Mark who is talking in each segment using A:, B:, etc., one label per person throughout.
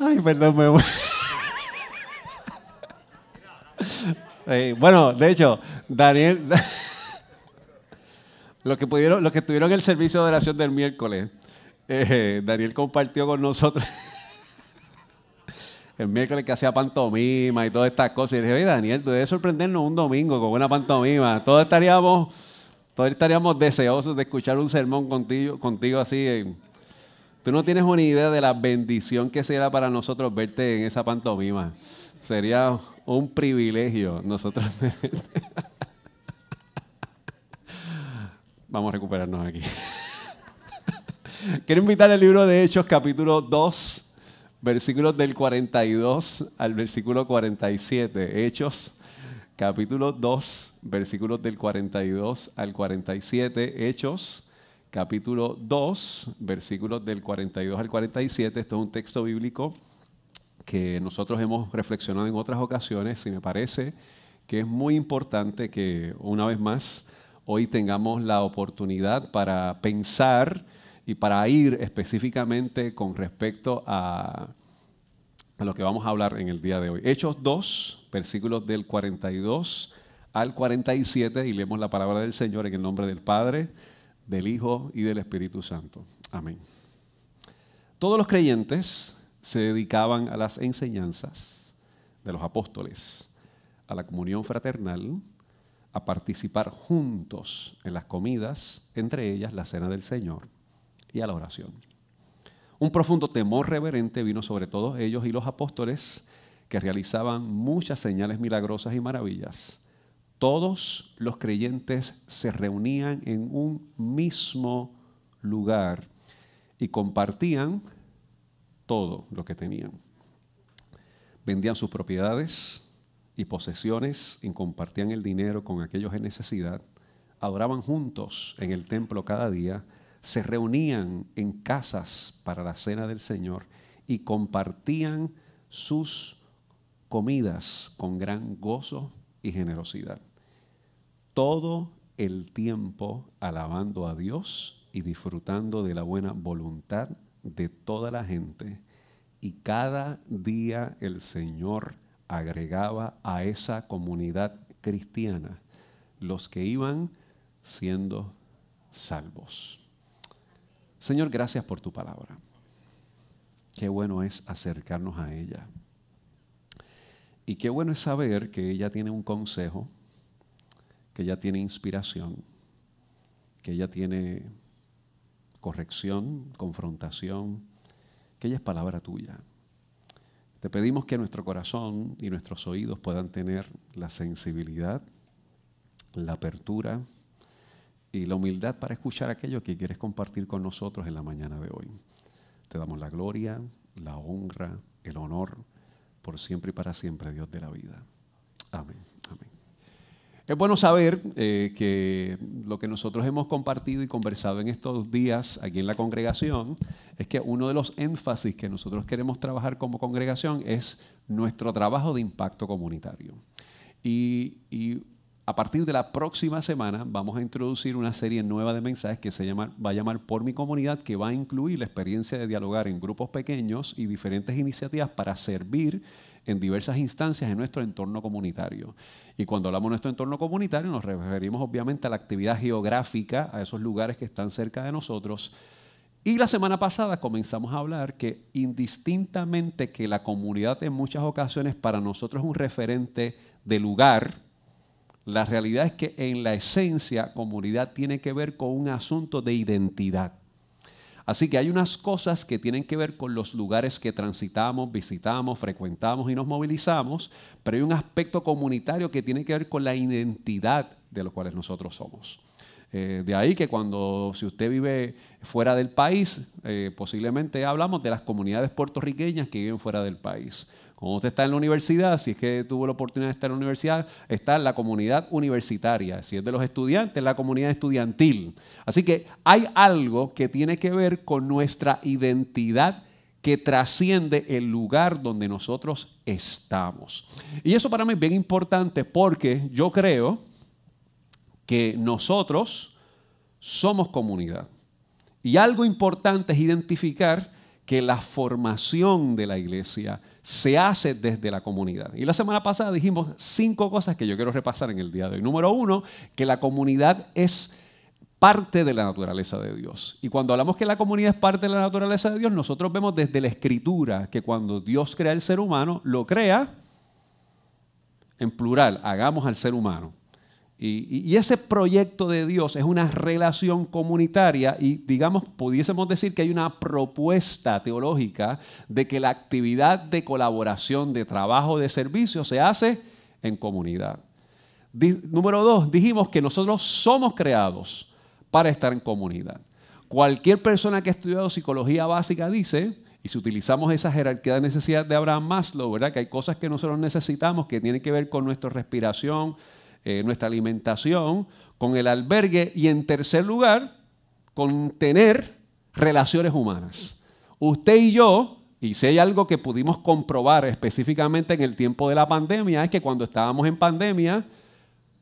A: Ay, perdón, me eh, bueno, de hecho, Daniel, los que pudieron, los que tuvieron el servicio de oración del miércoles, eh, Daniel compartió con nosotros el miércoles que hacía pantomima y todas estas cosas. Y dije, oye, Daniel, tú debes sorprendernos un domingo con una pantomima. Todos estaríamos, todos estaríamos deseosos de escuchar un sermón contigo, contigo así. Tú no tienes una idea de la bendición que será para nosotros verte en esa pantomima. Sería un privilegio nosotros. Vamos a recuperarnos aquí. Quiero invitar al libro de Hechos, capítulo 2, versículos del 42 al versículo 47. Hechos, capítulo 2, versículos del 42 al 47. Hechos, capítulo 2, versículos del 42 al 47. Esto es un texto bíblico que nosotros hemos reflexionado en otras ocasiones y me parece que es muy importante que una vez más hoy tengamos la oportunidad para pensar y para ir específicamente con respecto a, lo que vamos a hablar en el día de hoy. Hechos 2, versículos del 42 al 47 y leemos la palabra del Señor en el nombre del Padre, del Hijo y del Espíritu Santo. Amén. Todos los creyentes se dedicaban a las enseñanzas de los apóstoles, a la comunión fraternal, a participar juntos en las comidas, entre ellas la cena del Señor y a la oración. Un profundo temor reverente vino sobre todos ellos y los apóstoles que realizaban muchas señales milagrosas y maravillas. Todos los creyentes se reunían en un mismo lugar y compartían todo lo que tenían. Vendían sus propiedades y posesiones y compartían el dinero con aquellos en necesidad. Adoraban juntos en el templo cada día, se reunían en casas para la cena del Señor y compartían sus comidas con gran gozo y generosidad. Todo el tiempo alabando a Dios y disfrutando de la buena voluntad de toda la gente y cada día el Señor agregaba a esa comunidad cristiana los que iban siendo salvos. Señor, gracias por tu palabra. Qué bueno es acercarnos a ella. Y qué bueno es saber que ella tiene un consejo, que ella tiene inspiración, que ella tiene corrección, confrontación, que ella es palabra tuya. Te pedimos que nuestro corazón y nuestros oídos puedan tener la sensibilidad, la apertura y la humildad para escuchar aquello que quieres compartir con nosotros en la mañana de hoy. Te damos la gloria, la honra, el honor, por siempre y para siempre, Dios de la vida. Amén. Es bueno saber eh, que lo que nosotros hemos compartido y conversado en estos días aquí en la congregación es que uno de los énfasis que nosotros queremos trabajar como congregación es nuestro trabajo de impacto comunitario. Y, y a partir de la próxima semana vamos a introducir una serie nueva de mensajes que se llama, va a llamar Por mi comunidad, que va a incluir la experiencia de dialogar en grupos pequeños y diferentes iniciativas para servir en diversas instancias en nuestro entorno comunitario. Y cuando hablamos de nuestro entorno comunitario nos referimos obviamente a la actividad geográfica, a esos lugares que están cerca de nosotros. Y la semana pasada comenzamos a hablar que indistintamente que la comunidad en muchas ocasiones para nosotros es un referente de lugar, la realidad es que en la esencia comunidad tiene que ver con un asunto de identidad. Así que hay unas cosas que tienen que ver con los lugares que transitamos, visitamos, frecuentamos y nos movilizamos, pero hay un aspecto comunitario que tiene que ver con la identidad de los cuales nosotros somos. Eh, de ahí que cuando, si usted vive fuera del país, eh, posiblemente hablamos de las comunidades puertorriqueñas que viven fuera del país. Cuando usted está en la universidad, si es que tuvo la oportunidad de estar en la universidad, está la comunidad universitaria. Si es de los estudiantes, la comunidad estudiantil. Así que hay algo que tiene que ver con nuestra identidad que trasciende el lugar donde nosotros estamos. Y eso para mí es bien importante porque yo creo que nosotros somos comunidad. Y algo importante es identificar que la formación de la iglesia se hace desde la comunidad. Y la semana pasada dijimos cinco cosas que yo quiero repasar en el día de hoy. Número uno, que la comunidad es parte de la naturaleza de Dios. Y cuando hablamos que la comunidad es parte de la naturaleza de Dios, nosotros vemos desde la escritura que cuando Dios crea el ser humano, lo crea en plural, hagamos al ser humano. Y, ese proyecto de Dios es una relación comunitaria y, digamos, pudiésemos decir que hay una propuesta teológica de que la actividad de colaboración, de trabajo, de servicio se hace en comunidad. número dos, dijimos que nosotros somos creados para estar en comunidad. Cualquier persona que ha estudiado psicología básica dice, y si utilizamos esa jerarquía de necesidad de Abraham Maslow, ¿verdad? que hay cosas que nosotros necesitamos que tienen que ver con nuestra respiración, eh, nuestra alimentación, con el albergue y en tercer lugar, con tener relaciones humanas. Usted y yo, y si hay algo que pudimos comprobar específicamente en el tiempo de la pandemia, es que cuando estábamos en pandemia,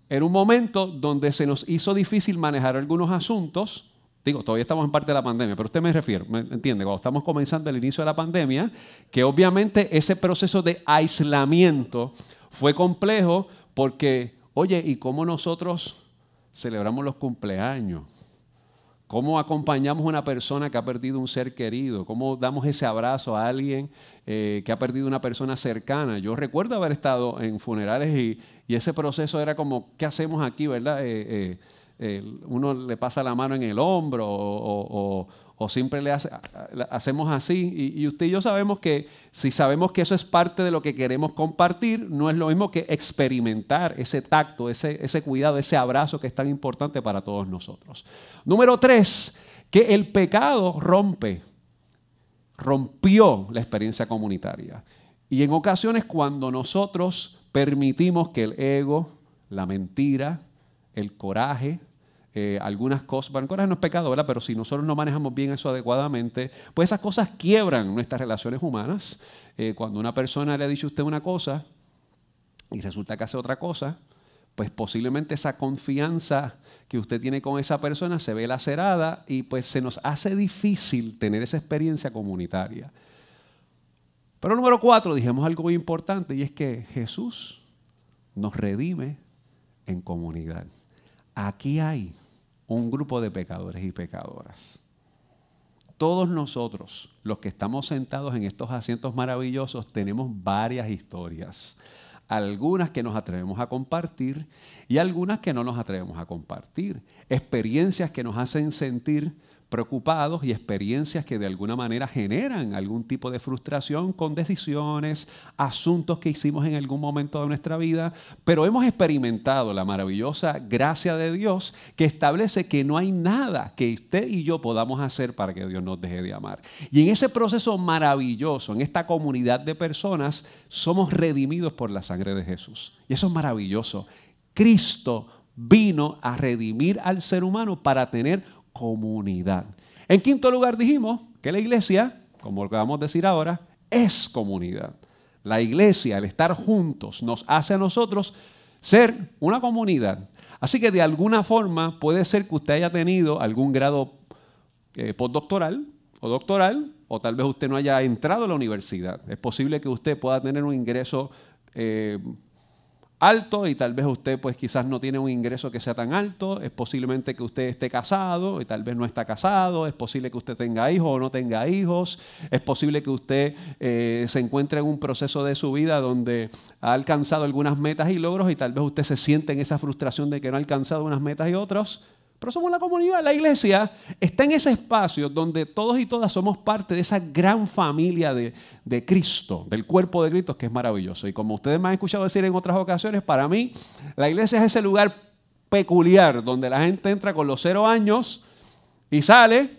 A: era un momento donde se nos hizo difícil manejar algunos asuntos. Digo, todavía estamos en parte de la pandemia, pero usted me refiere, ¿me entiende? Cuando estamos comenzando el inicio de la pandemia, que obviamente ese proceso de aislamiento fue complejo porque Oye, ¿y cómo nosotros celebramos los cumpleaños? ¿Cómo acompañamos a una persona que ha perdido un ser querido? ¿Cómo damos ese abrazo a alguien eh, que ha perdido una persona cercana? Yo recuerdo haber estado en funerales y, ese proceso era como, ¿qué hacemos aquí, verdad? Eh, eh, uno le pasa la mano en el hombro o, o siempre le hacemos así. Y, usted y yo sabemos que si sabemos que eso es parte de lo que queremos compartir, no es lo mismo que experimentar ese tacto, ese, ese cuidado, ese abrazo que es tan importante para todos nosotros. Número tres, que el pecado rompe, rompió la experiencia comunitaria. Y en ocasiones cuando nosotros permitimos que el ego, la mentira, el coraje, eh, algunas cosas, bueno, coraje no es pecado, ¿verdad? Pero si nosotros no manejamos bien eso adecuadamente, pues esas cosas quiebran nuestras relaciones humanas. Eh, cuando una persona le ha dicho a usted una cosa y resulta que hace otra cosa, pues posiblemente esa confianza que usted tiene con esa persona se ve lacerada y pues se nos hace difícil tener esa experiencia comunitaria. Pero número cuatro, dijimos algo muy importante y es que Jesús nos redime en comunidad. Aquí hay un grupo de pecadores y pecadoras. Todos nosotros, los que estamos sentados en estos asientos maravillosos, tenemos varias historias. Algunas que nos atrevemos a compartir y algunas que no nos atrevemos a compartir. Experiencias que nos hacen sentir preocupados y experiencias que de alguna manera generan algún tipo de frustración con decisiones, asuntos que hicimos en algún momento de nuestra vida, pero hemos experimentado la maravillosa gracia de Dios que establece que no hay nada que usted y yo podamos hacer para que Dios nos deje de amar. Y en ese proceso maravilloso, en esta comunidad de personas, somos redimidos por la sangre de Jesús. Y eso es maravilloso. Cristo vino a redimir al ser humano para tener comunidad. En quinto lugar dijimos que la iglesia, como lo que vamos a decir ahora, es comunidad. La iglesia, el estar juntos, nos hace a nosotros ser una comunidad. Así que de alguna forma puede ser que usted haya tenido algún grado eh, postdoctoral o doctoral, o tal vez usted no haya entrado a la universidad. Es posible que usted pueda tener un ingreso eh, alto y tal vez usted pues quizás no tiene un ingreso que sea tan alto, es posiblemente que usted esté casado y tal vez no está casado, es posible que usted tenga hijos o no tenga hijos, es posible que usted eh, se encuentre en un proceso de su vida donde ha alcanzado algunas metas y logros y tal vez usted se siente en esa frustración de que no ha alcanzado unas metas y otras. Pero somos la comunidad, la iglesia está en ese espacio donde todos y todas somos parte de esa gran familia de, Cristo, del cuerpo de Cristo, que es maravilloso. Y como ustedes me han escuchado decir en otras ocasiones, para mí la iglesia es ese lugar peculiar donde la gente entra con los cero años y sale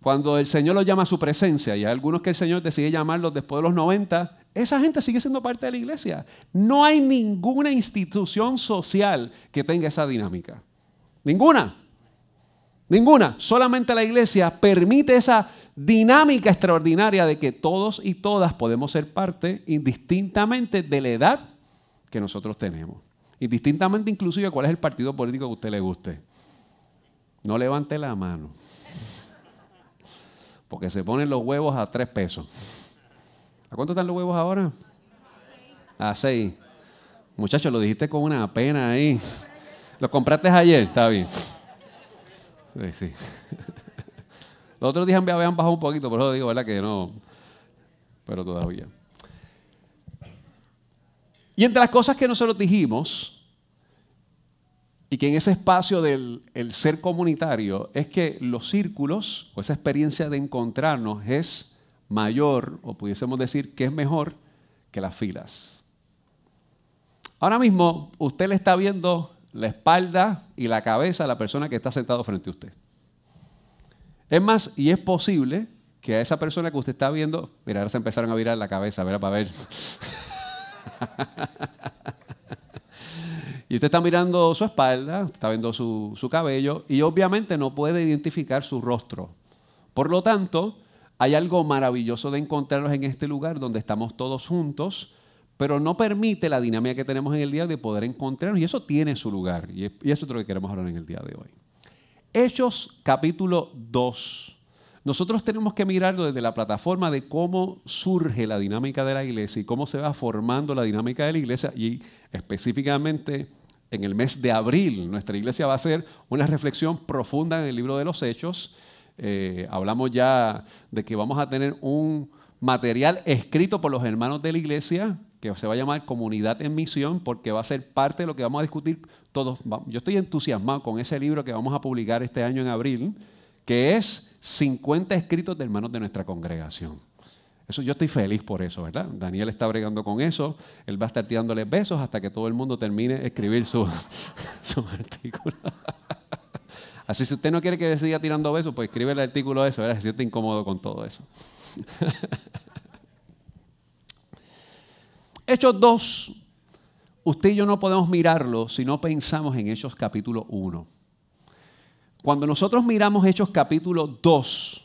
A: cuando el Señor los llama a su presencia. Y hay algunos que el Señor decide llamarlos después de los 90. Esa gente sigue siendo parte de la iglesia. No hay ninguna institución social que tenga esa dinámica. Ninguna. Ninguna. Solamente la iglesia permite esa dinámica extraordinaria de que todos y todas podemos ser parte indistintamente de la edad que nosotros tenemos. Indistintamente inclusive cuál es el partido político que a usted le guste. No levante la mano. porque se ponen los huevos a tres pesos. ¿A cuánto están los huevos ahora? A seis. Muchachos, lo dijiste con una pena ahí. ¿Lo compraste ayer? Está bien. Sí, sí. Los otros días habían bajado un poquito, por eso digo, ¿verdad? Que no. Pero todavía. Y entre las cosas que nosotros dijimos, y que en ese espacio del ser comunitario es que los círculos o esa experiencia de encontrarnos es mayor, o pudiésemos decir que es mejor que las filas. Ahora mismo usted le está viendo la espalda y la cabeza a la persona que está sentado frente a usted. Es más, y es posible que a esa persona que usted está viendo, mira, ahora se empezaron a virar la cabeza. Para ver. Y usted está mirando su espalda, está viendo su, cabello y obviamente no puede identificar su rostro. Por lo tanto, hay algo maravilloso de encontrarnos en este lugar donde estamos todos juntos, pero no permite la dinámica que tenemos en el día de poder encontrarnos y eso tiene su lugar y, eso es lo que queremos hablar en el día de hoy. Hechos capítulo 2. Nosotros tenemos que mirarlo desde la plataforma de cómo surge la dinámica de la iglesia y cómo se va formando la dinámica de la iglesia y específicamente en el mes de abril nuestra iglesia va a hacer una reflexión profunda en el libro de los Hechos. Eh, hablamos ya de que vamos a tener un material escrito por los hermanos de la iglesia que se va a llamar Comunidad en Misión porque va a ser parte de lo que vamos a discutir todos. Yo estoy entusiasmado con ese libro que vamos a publicar este año en abril, que es 50 escritos de hermanos de nuestra congregación. Eso yo estoy feliz por eso, ¿verdad? Daniel está bregando con eso. Él va a estar tirándole besos hasta que todo el mundo termine de escribir su, su artículo. Así si usted no quiere que siga tirando besos, pues escribe el artículo eso, ¿verdad? Se siente incómodo con todo eso. Hechos 2, usted y yo no podemos mirarlo si no pensamos en Hechos capítulo 1. Cuando nosotros miramos Hechos capítulo 2,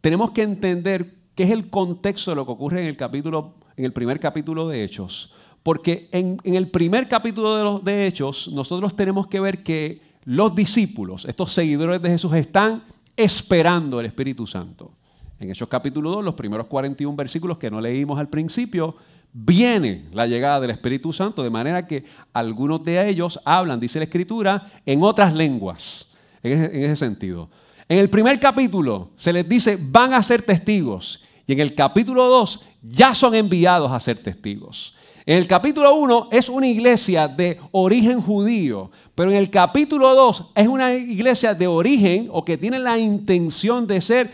A: tenemos que entender ¿Qué es el contexto de lo que ocurre en el capítulo, en el primer capítulo de Hechos? Porque en, el primer capítulo de, de Hechos, nosotros tenemos que ver que los discípulos, estos seguidores de Jesús, están esperando el Espíritu Santo. En Hechos capítulo 2, los primeros 41 versículos que no leímos al principio, viene la llegada del Espíritu Santo, de manera que algunos de ellos hablan, dice la Escritura, en otras lenguas, en ese, en ese sentido. En el primer capítulo se les dice, van a ser testigos. Y en el capítulo 2 ya son enviados a ser testigos. En el capítulo 1 es una iglesia de origen judío, pero en el capítulo 2 es una iglesia de origen o que tiene la intención de ser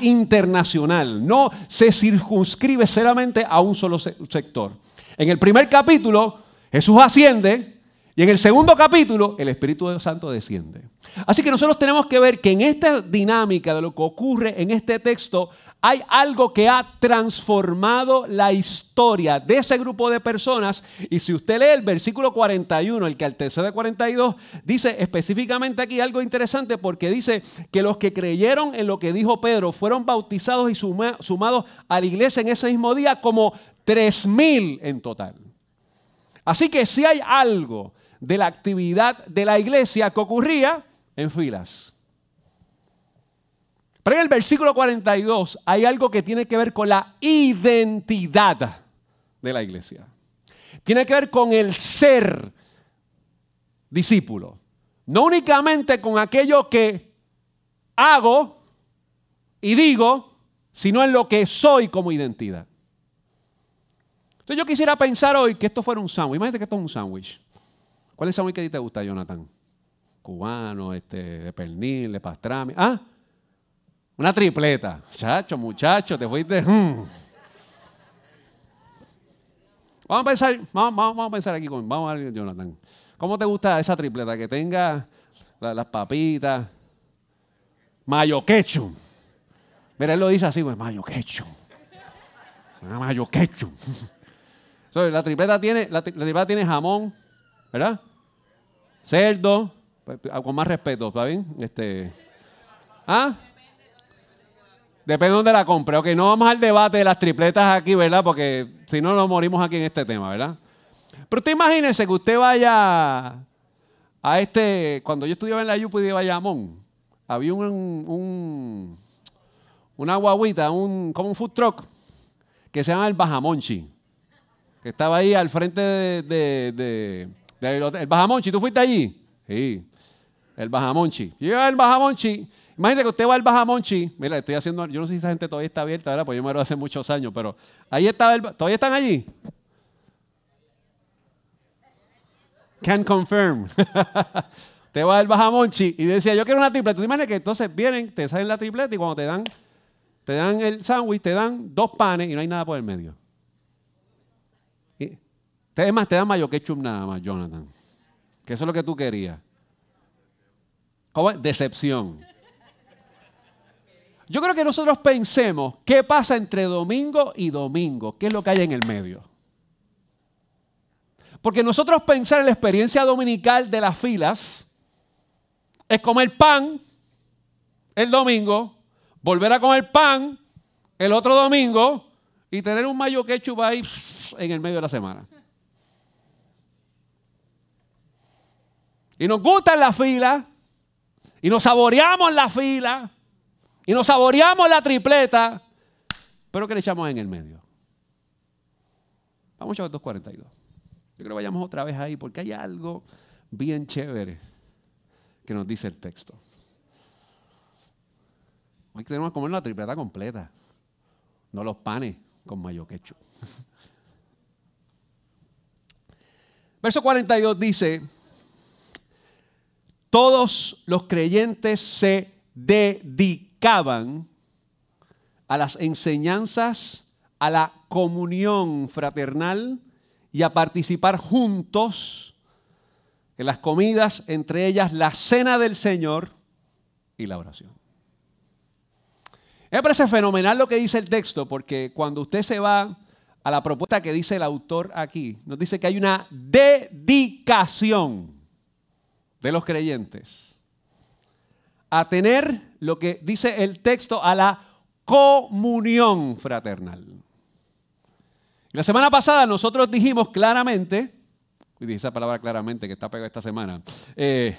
A: internacional. No se circunscribe solamente a un solo sector. En el primer capítulo Jesús asciende y en el segundo capítulo el Espíritu Santo desciende. Así que nosotros tenemos que ver que en esta dinámica de lo que ocurre en este texto hay algo que ha transformado la historia de ese grupo de personas. Y si usted lee el versículo 41, el que antecede 42, dice específicamente aquí algo interesante porque dice que los que creyeron en lo que dijo Pedro fueron bautizados y sumados a la iglesia en ese mismo día como tres mil en total. Así que si hay algo de la actividad de la iglesia que ocurría, en filas. Pero en el versículo 42 hay algo que tiene que ver con la identidad de la iglesia. Tiene que ver con el ser discípulo. No únicamente con aquello que hago y digo, sino en lo que soy como identidad. Entonces yo quisiera pensar hoy que esto fuera un sándwich. Imagínate que esto es un sándwich. ¿Cuál es sándwich que a ti te gusta, Jonathan? cubano, este, de pernil, de pastrami. Ah, una tripleta. Chacho, muchacho, te fuiste. Hmm. Vamos a pensar, vamos, a pensar aquí con, vamos a ver, Jonathan. ¿Cómo te gusta esa tripleta? Que tenga las papitas, mayo ketchup. Mira, él lo dice así, pues, mayo ketchup. Mayo ketchup. la tripleta tiene, la tripleta tiene jamón, ¿verdad? Cerdo, con más respeto, ¿está bien? Este, ¿Ah? Depende de dónde la compre. Ok, no vamos al debate de las tripletas aquí, ¿verdad? Porque si no, nos morimos aquí en este tema, ¿verdad? Pero usted imagínese que usted vaya a este, cuando yo estudiaba en la UPI de Bayamón, había un, una guaguita, un, como un food truck, que se llama el Bajamonchi, que estaba ahí al frente de, el Bajamonchi. ¿Tú fuiste allí? Sí, el Bajamonchi. Llega el Bajamonchi. Imagínate que usted va al Bajamonchi. Mira, estoy haciendo, yo no sé si esta gente todavía está abierta, ¿verdad? Pues yo me lo hace muchos años, pero ahí estaba el, ¿todavía están allí? Can confirm. te va al Bajamonchi y decía, yo quiero una tripleta. ¿Te imaginas que entonces vienen, te salen la tripleta y cuando te dan, te dan el sándwich, te dan dos panes y no hay nada por el medio? Es más, te dan mayo ketchup nada más, Jonathan. Que eso es lo que tú querías. ¿Cómo? Decepción. Yo creo que nosotros pensemos qué pasa entre domingo y domingo, qué es lo que hay en el medio. Porque nosotros pensar en la experiencia dominical de las filas es comer pan el domingo, volver a comer pan el otro domingo y tener un mayo ketchup ahí en el medio de la semana. Y nos gusta la fila, y nos saboreamos la fila, y nos saboreamos la tripleta, pero ¿qué le echamos en el medio? Vamos a 242. Yo creo que vayamos otra vez ahí porque hay algo bien chévere que nos dice el texto. Hoy tenemos que comer la tripleta completa, no los panes con mayo quecho. Verso 42 dice, todos los creyentes se dedicaban a las enseñanzas, a la comunión fraternal y a participar juntos en las comidas, entre ellas la cena del Señor y la oración. Me parece fenomenal lo que dice el texto, porque cuando usted se va a la propuesta que dice el autor aquí, nos dice que hay una dedicación de los creyentes a tener lo que dice el texto a la comunión fraternal. La semana pasada nosotros dijimos claramente, y dije esa palabra claramente que está pegada esta semana, eh,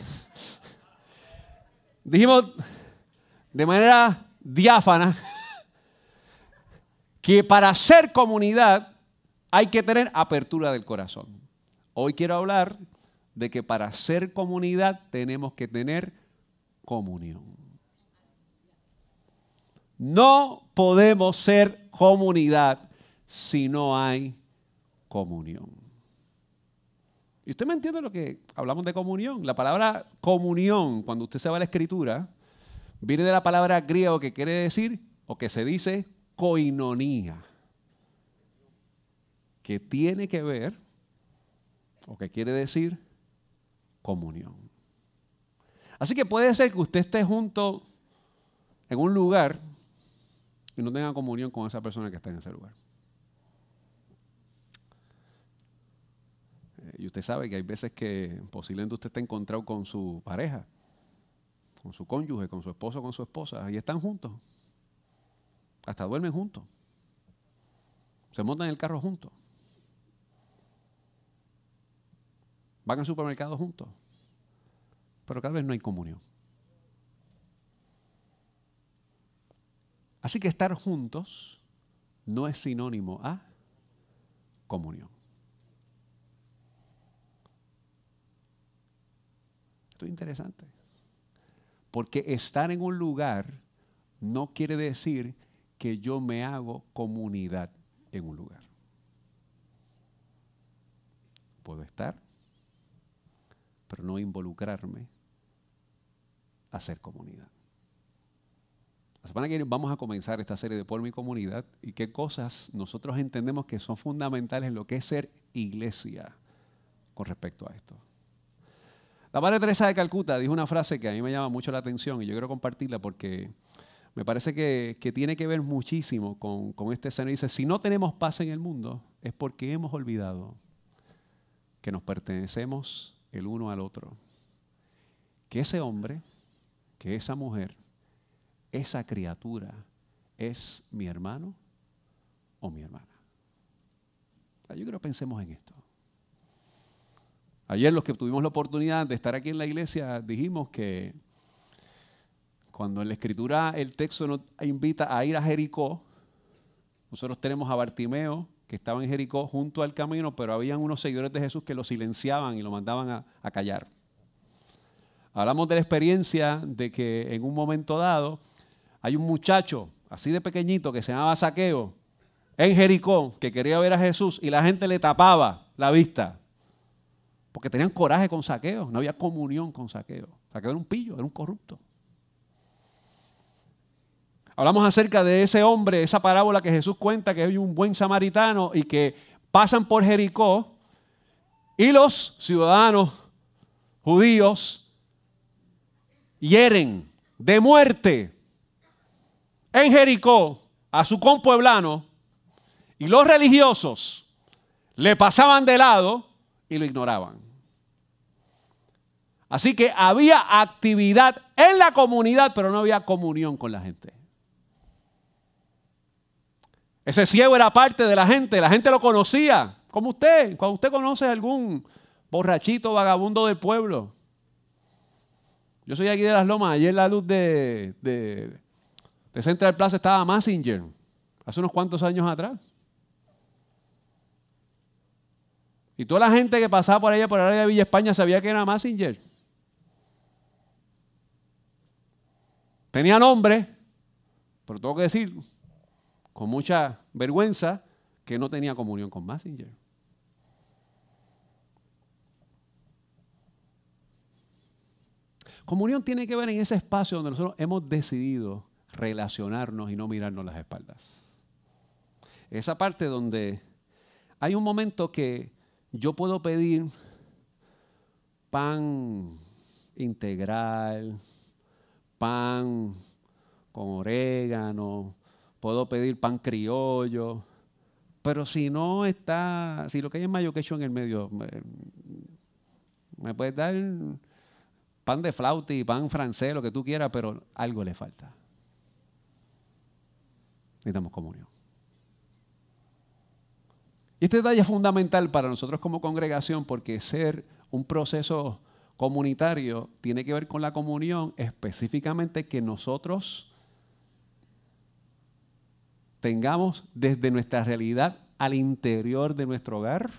A: dijimos de manera diáfana que para ser comunidad hay que tener apertura del corazón. Hoy quiero hablar de que para ser comunidad tenemos que tener comunión. No podemos ser comunidad si no hay comunión. ¿Y usted me entiende lo que hablamos de comunión? La palabra comunión, cuando usted se va a la escritura, viene de la palabra griego que quiere decir, o que se dice, coinonía, que tiene que ver, o que quiere decir, comunión. Así que puede ser que usted esté junto en un lugar y no tenga comunión con esa persona que está en ese lugar. Y usted sabe que hay veces que posiblemente usted está encontrado con su pareja, con su cónyuge, con su esposo, con su esposa, y están juntos. Hasta duermen juntos. Se montan en el carro juntos. Van al supermercado juntos. Pero cada vez no hay comunión. Así que estar juntos no es sinónimo a comunión. interesante. Porque estar en un lugar no quiere decir que yo me hago comunidad en un lugar. Puedo estar, pero no involucrarme a ser comunidad. La semana que viene vamos a comenzar esta serie de Por mi comunidad y qué cosas nosotros entendemos que son fundamentales en lo que es ser iglesia con respecto a esto. La Madre Teresa de Calcuta dijo una frase que a mí me llama mucho la atención y yo quiero compartirla porque me parece que, tiene que ver muchísimo con, con este escenario. Dice, si no tenemos paz en el mundo es porque hemos olvidado que nos pertenecemos el uno al otro. Que ese hombre, que esa mujer, esa criatura es mi hermano o mi hermana. Yo quiero que pensemos en esto. Ayer los que tuvimos la oportunidad de estar aquí en la iglesia dijimos que Cuando en la escritura el texto nos invita a ir a Jericó, nosotros tenemos a Bartimeo, que estaba en Jericó junto al camino, pero habían unos seguidores de Jesús que lo silenciaban y lo mandaban a, a callar. Hablamos de la experiencia de que en un momento dado hay un muchacho así de pequeñito que se llamaba Saqueo en Jericó que quería ver a Jesús y la gente le tapaba la vista porque tenían coraje con Saqueo, no había comunión con Saqueo. Saqueo era un pillo, era un corrupto. Hablamos acerca de ese hombre, esa parábola que Jesús cuenta, que hay un buen samaritano y que pasan por Jericó y los ciudadanos judíos hieren de muerte en Jericó a su compueblano y los religiosos le pasaban de lado y lo ignoraban. Así que había actividad en la comunidad, pero no había comunión con la gente. Ese ciego era parte de la gente, la gente lo conocía, como usted, cuando usted conoce a algún borrachito vagabundo del pueblo. Yo soy aquí de las Lomas, ayer la luz de, de, de Central Plaza estaba Massinger, hace unos cuantos años atrás. Y toda la gente que pasaba por allá, por el área de Villa España, sabía que era Massinger. Tenía nombre, pero tengo que decir, con mucha vergüenza que no tenía comunión con Messenger. Comunión tiene que ver en ese espacio donde nosotros hemos decidido relacionarnos y no mirarnos las espaldas. Esa parte donde hay un momento que yo puedo pedir pan integral, pan con orégano, puedo pedir pan criollo, pero si no está, si lo que hay es mayo quecho en el medio, me, me puedes dar pan de flauta y pan francés, lo que tú quieras, pero algo le falta. Necesitamos comunión. Y este detalle es fundamental para nosotros como congregación porque ser un proceso comunitario tiene que ver con la comunión, específicamente que nosotros tengamos desde nuestra realidad al interior de nuestro hogar,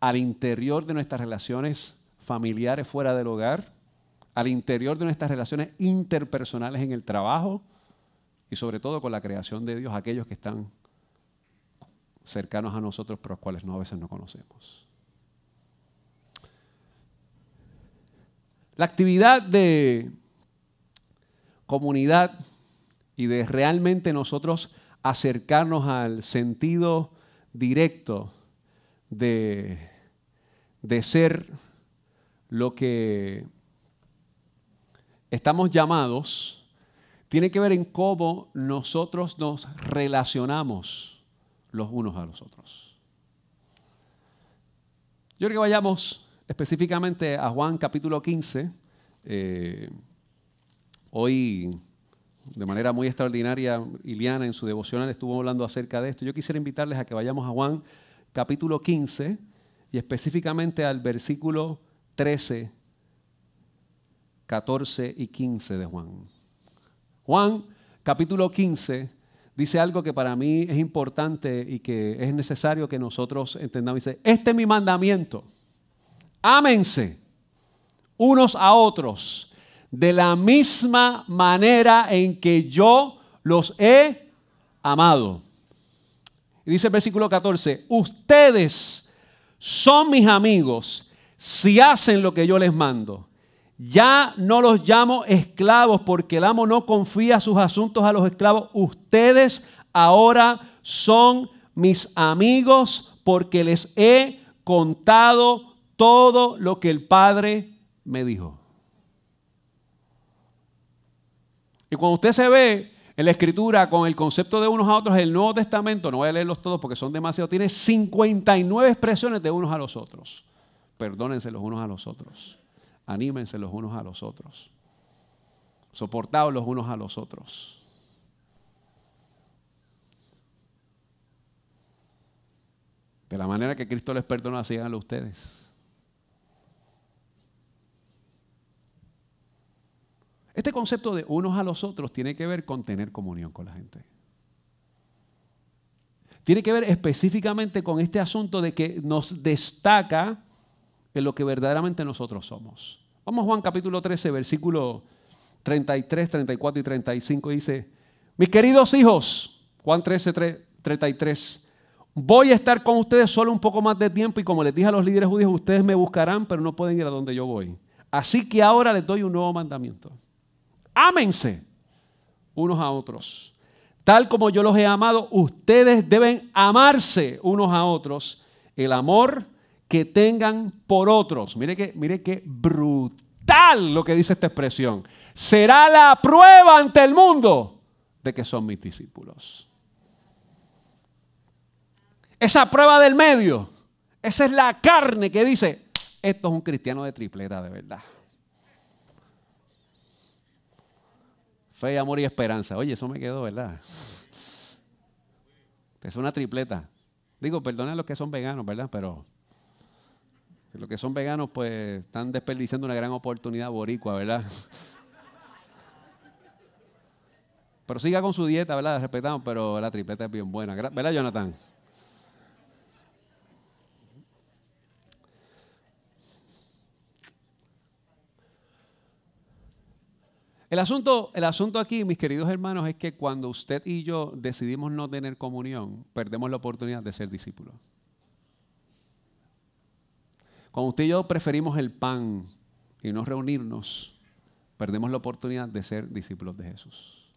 A: al interior de nuestras relaciones familiares fuera del hogar, al interior de nuestras relaciones interpersonales en el trabajo y sobre todo con la creación de Dios, aquellos que están cercanos a nosotros, pero a los cuales no, a veces no conocemos. La actividad de comunidad y de realmente nosotros acercarnos al sentido directo de, de ser lo que estamos llamados, tiene que ver en cómo nosotros nos relacionamos los unos a los otros. Yo creo que vayamos específicamente a Juan capítulo 15. Eh, hoy de manera muy extraordinaria, Iliana en su devocional estuvo hablando acerca de esto. Yo quisiera invitarles a que vayamos a Juan capítulo 15 y específicamente al versículo 13, 14 y 15 de Juan. Juan capítulo 15 dice algo que para mí es importante y que es necesario que nosotros entendamos. Dice, este es mi mandamiento. Ámense unos a otros de la misma manera en que yo los he amado. Dice el versículo 14, ustedes son mis amigos si hacen lo que yo les mando. Ya no los llamo esclavos porque el amo no confía sus asuntos a los esclavos. Ustedes ahora son mis amigos porque les he contado todo lo que el Padre me dijo. Y cuando usted se ve en la escritura con el concepto de unos a otros, el Nuevo Testamento, no voy a leerlos todos porque son demasiados, tiene 59 expresiones de unos a los otros. Perdónense los unos a los otros. Anímense los unos a los otros. Soportados los unos a los otros. De la manera que Cristo les perdonó, así háganlo ustedes. Este concepto de unos a los otros tiene que ver con tener comunión con la gente. Tiene que ver específicamente con este asunto de que nos destaca en lo que verdaderamente nosotros somos. Vamos a Juan capítulo 13, versículo 33, 34 y 35. Dice, mis queridos hijos, Juan 13, 33, voy a estar con ustedes solo un poco más de tiempo y como les dije a los líderes judíos, ustedes me buscarán, pero no pueden ir a donde yo voy. Así que ahora les doy un nuevo mandamiento. Ámense unos a otros. Tal como yo los he amado, ustedes deben amarse unos a otros. El amor que tengan por otros. Mire que, mire qué brutal lo que dice esta expresión. Será la prueba ante el mundo de que son mis discípulos. Esa prueba del medio, esa es la carne que dice, esto es un cristiano de tripleta de verdad. Fe, amor y esperanza. Oye, eso me quedó, ¿verdad? Es una tripleta. Digo, perdonen los que son veganos, ¿verdad? Pero los que son veganos, pues están desperdiciando una gran oportunidad boricua, ¿verdad? Pero siga con su dieta, ¿verdad? Respetamos, pero la tripleta es bien buena. ¿Verdad, Jonathan? El asunto, el asunto aquí, mis queridos hermanos, es que cuando usted y yo decidimos no tener comunión, perdemos la oportunidad de ser discípulos. Cuando usted y yo preferimos el pan y no reunirnos, perdemos la oportunidad de ser discípulos de Jesús.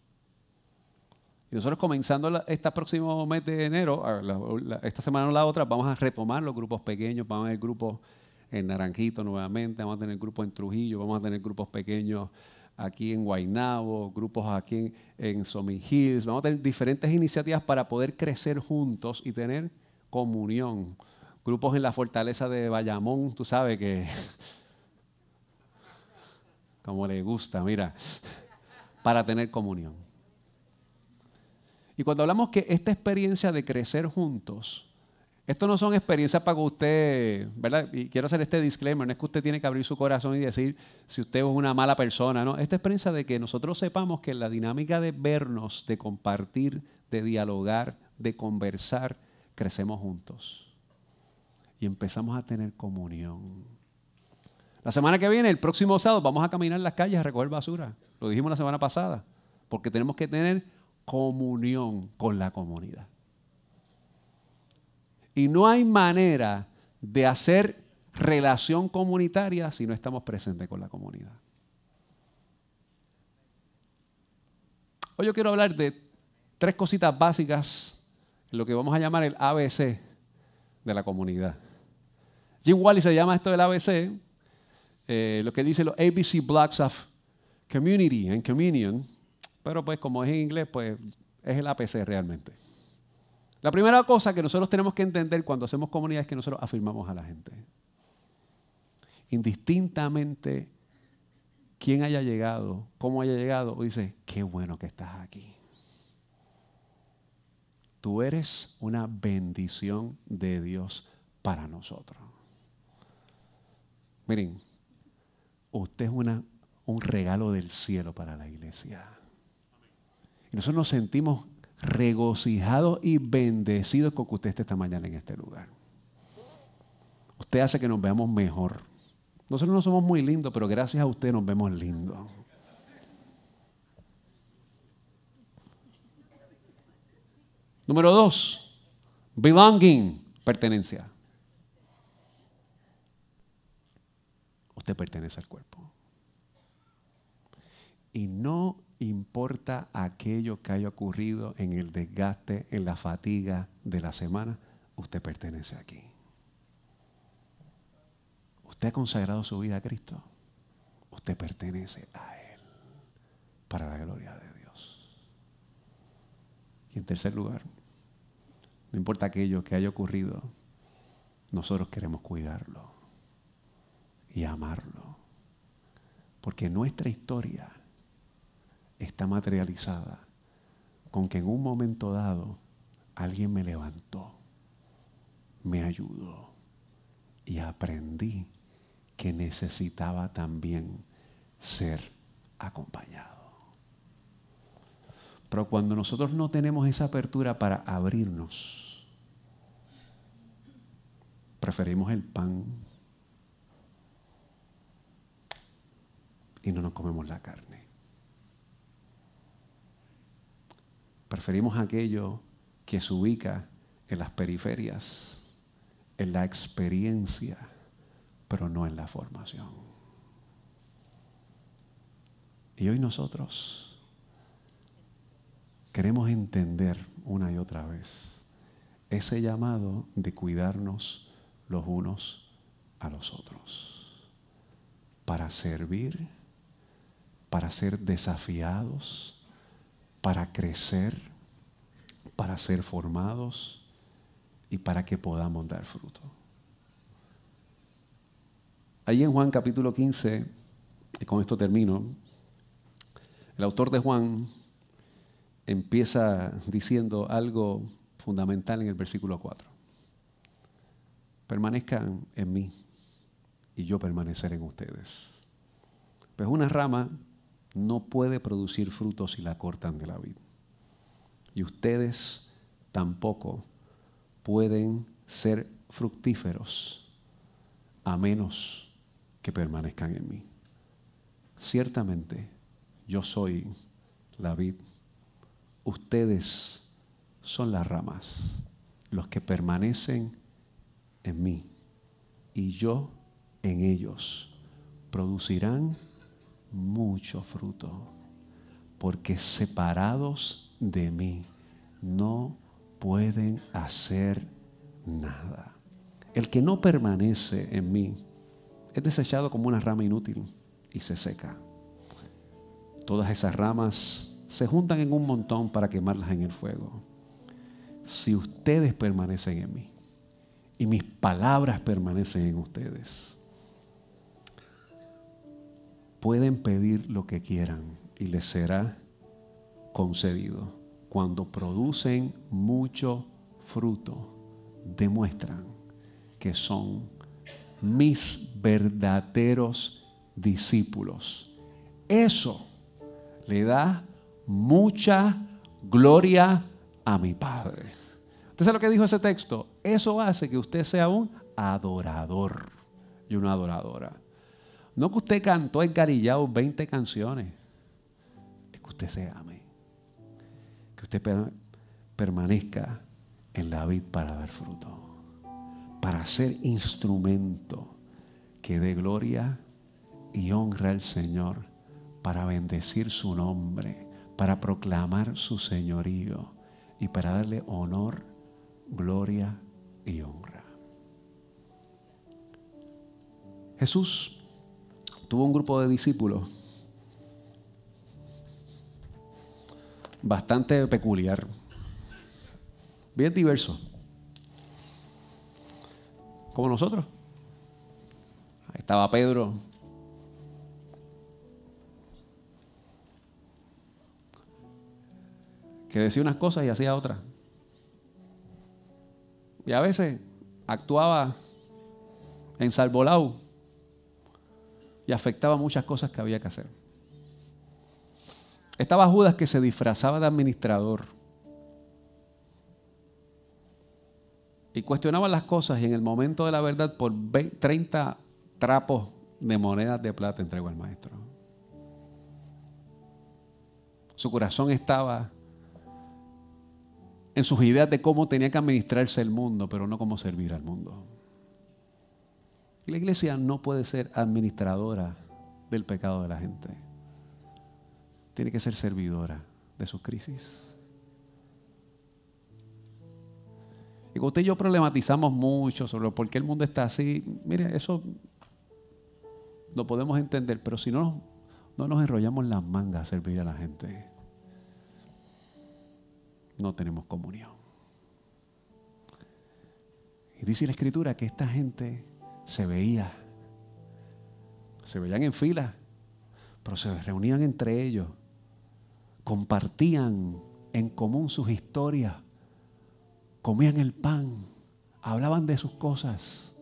A: Y nosotros comenzando este próximo mes de enero, esta semana o la otra, vamos a retomar los grupos pequeños, vamos a tener grupos en Naranjito nuevamente, vamos a tener grupos en Trujillo, vamos a tener grupos pequeños aquí en Guaynabo, grupos aquí en, en Hills. Vamos a tener diferentes iniciativas para poder crecer juntos y tener comunión. Grupos en la fortaleza de Bayamón, tú sabes que, como le gusta, mira, para tener comunión. Y cuando hablamos que esta experiencia de crecer juntos, esto no son experiencias para que usted, ¿verdad? Y quiero hacer este disclaimer, no es que usted tiene que abrir su corazón y decir si usted es una mala persona, ¿no? Esta experiencia de que nosotros sepamos que la dinámica de vernos, de compartir, de dialogar, de conversar, crecemos juntos. Y empezamos a tener comunión. La semana que viene, el próximo sábado, vamos a caminar en las calles a recoger basura. Lo dijimos la semana pasada. Porque tenemos que tener comunión con la comunidad. Y no hay manera de hacer relación comunitaria si no estamos presentes con la comunidad. Hoy yo quiero hablar de tres cositas básicas, lo que vamos a llamar el ABC de la comunidad. Jim Wally se llama esto del ABC, eh, lo que dice los ABC Blocks of Community and Communion, pero pues como es en inglés, pues es el APC realmente. La primera cosa que nosotros tenemos que entender cuando hacemos comunidad es que nosotros afirmamos a la gente. Indistintamente quién haya llegado, cómo haya llegado, dice, qué bueno que estás aquí. Tú eres una bendición de Dios para nosotros. Miren, usted es una, un regalo del cielo para la iglesia. Y nosotros nos sentimos regocijados y bendecidos con que usted esté esta mañana en este lugar. Usted hace que nos veamos mejor. Nosotros no somos muy lindos, pero gracias a usted nos vemos lindos. Número dos, belonging, pertenencia. Usted pertenece al cuerpo. Y no importa aquello que haya ocurrido en el desgaste, en la fatiga de la semana, usted pertenece aquí. Usted ha consagrado su vida a Cristo. Usted pertenece a Él para la gloria de Dios. Y en tercer lugar, no importa aquello que haya ocurrido, nosotros queremos cuidarlo y amarlo. Porque nuestra historia está materializada con que en un momento dado alguien me levantó, me ayudó y aprendí que necesitaba también ser acompañado. Pero cuando nosotros no tenemos esa apertura para abrirnos, preferimos el pan y no nos comemos la carne. Preferimos aquello que se ubica en las periferias, en la experiencia, pero no en la formación. Y hoy nosotros queremos entender una y otra vez ese llamado de cuidarnos los unos a los otros, para servir, para ser desafiados, para crecer, para ser formados y para que podamos dar fruto. Ahí en Juan capítulo 15, y con esto termino, el autor de Juan empieza diciendo algo fundamental en el versículo 4. Permanezcan en mí y yo permaneceré en ustedes. Pues una rama no puede producir frutos si la cortan de la vid. Y ustedes tampoco pueden ser fructíferos a menos que permanezcan en mí. Ciertamente, yo soy la vid, ustedes son las ramas, los que permanecen en mí, y yo en ellos producirán mucho fruto, porque separados de mí no pueden hacer nada. El que no permanece en mí es desechado como una rama inútil y se seca. Todas esas ramas se juntan en un montón para quemarlas en el fuego. Si ustedes permanecen en mí y mis palabras permanecen en ustedes, pueden pedir lo que quieran y les será concedido. Cuando producen mucho fruto, demuestran que son mis verdaderos discípulos. Eso le da mucha gloria a mi Padre. ¿Usted sabe lo que dijo ese texto? Eso hace que usted sea un adorador y una adoradora. No que usted cantó encarillado 20 canciones. Es que usted se ame. Que usted permanezca en la vid para dar fruto. Para ser instrumento que dé gloria y honra al Señor. Para bendecir su nombre. Para proclamar su señorío. Y para darle honor, gloria y honra. Jesús tuvo un grupo de discípulos bastante peculiar, bien diverso, como nosotros. Ahí estaba Pedro, que decía unas cosas y hacía otras. Y a veces actuaba en salvolao y afectaba muchas cosas que había que hacer. Estaba Judas que se disfrazaba de administrador y cuestionaba las cosas y en el momento de la verdad por 30 trapos de monedas de plata entregó al maestro. Su corazón estaba en sus ideas de cómo tenía que administrarse el mundo, pero no cómo servir al mundo. La iglesia no puede ser administradora del pecado de la gente. Tiene que ser servidora de sus crisis. Y usted y yo problematizamos mucho sobre por qué el mundo está así. Mire, eso lo podemos entender, pero si no, no nos enrollamos las mangas a servir a la gente, no tenemos comunión. Y dice la escritura que esta gente se veía. Se veían en fila, pero se reunían entre ellos. Compartían en común sus historias. Comían el pan. Hablaban de sus cosas.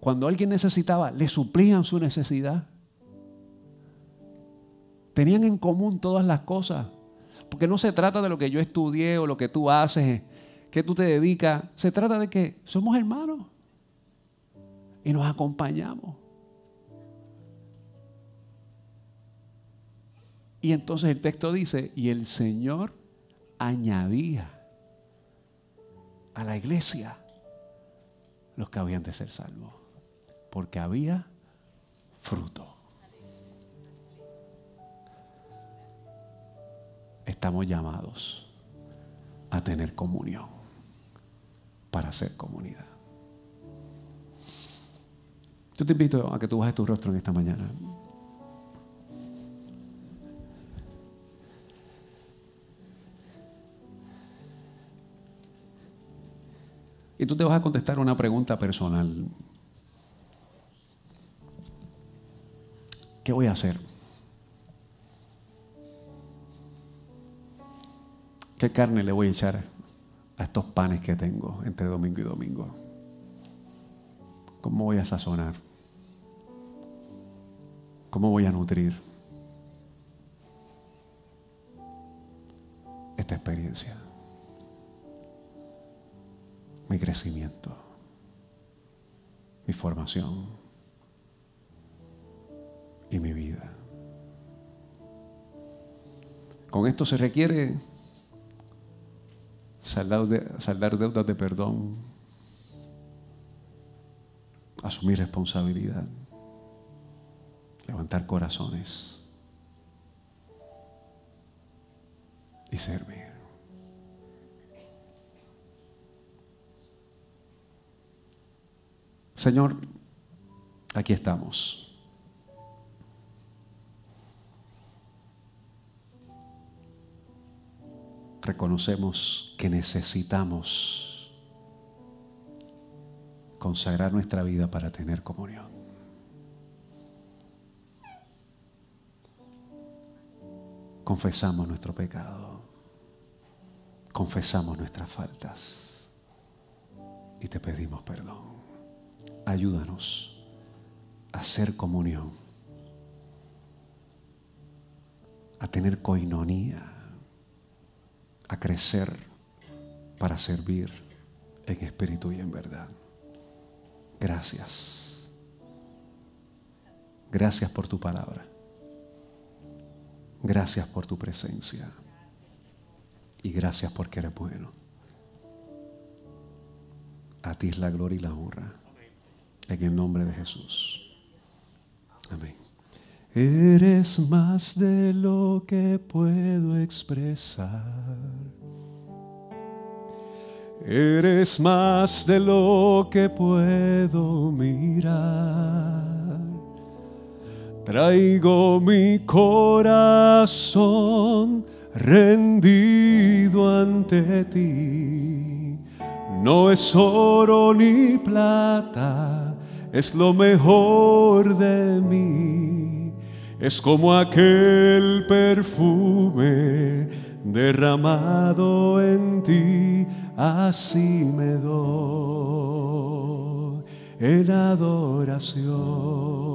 A: Cuando alguien necesitaba, le suplían su necesidad. Tenían en común todas las cosas. Porque no se trata de lo que yo estudié o lo que tú haces, que tú te dedicas. Se trata de que somos hermanos y nos acompañamos. Y entonces el texto dice, y el Señor añadía a la iglesia los que habían de ser salvos, porque había fruto. Estamos llamados a tener comunión para ser comunidad. Yo te invito a que tú bajes tu rostro en esta mañana. Y tú te vas a contestar una pregunta personal. ¿Qué voy a hacer? ¿Qué carne le voy a echar a estos panes que tengo entre domingo y domingo? ¿Cómo voy a sazonar? ¿Cómo voy a nutrir esta experiencia? Mi crecimiento, mi formación y mi vida. Con esto se requiere saldar, deudas de perdón, asumir responsabilidad, levantar corazones y servir. Señor, aquí estamos. Reconocemos que necesitamos consagrar nuestra vida para tener comunión. Confesamos nuestro pecado, confesamos nuestras faltas y te pedimos perdón ayúdanos a hacer comunión, a tener coinonía, a crecer para servir en espíritu y en verdad. Gracias. Gracias por tu palabra. Gracias por tu presencia. Y gracias porque eres bueno. A ti es la gloria y la honra. En el nombre de Jesús. Amén. Eres más de lo que puedo expresar. Eres más de lo que puedo mirar. Traigo mi corazón rendido ante ti. No es oro ni plata es lo mejor de mí. Es como aquel perfume derramado en ti, así me doy en adoración.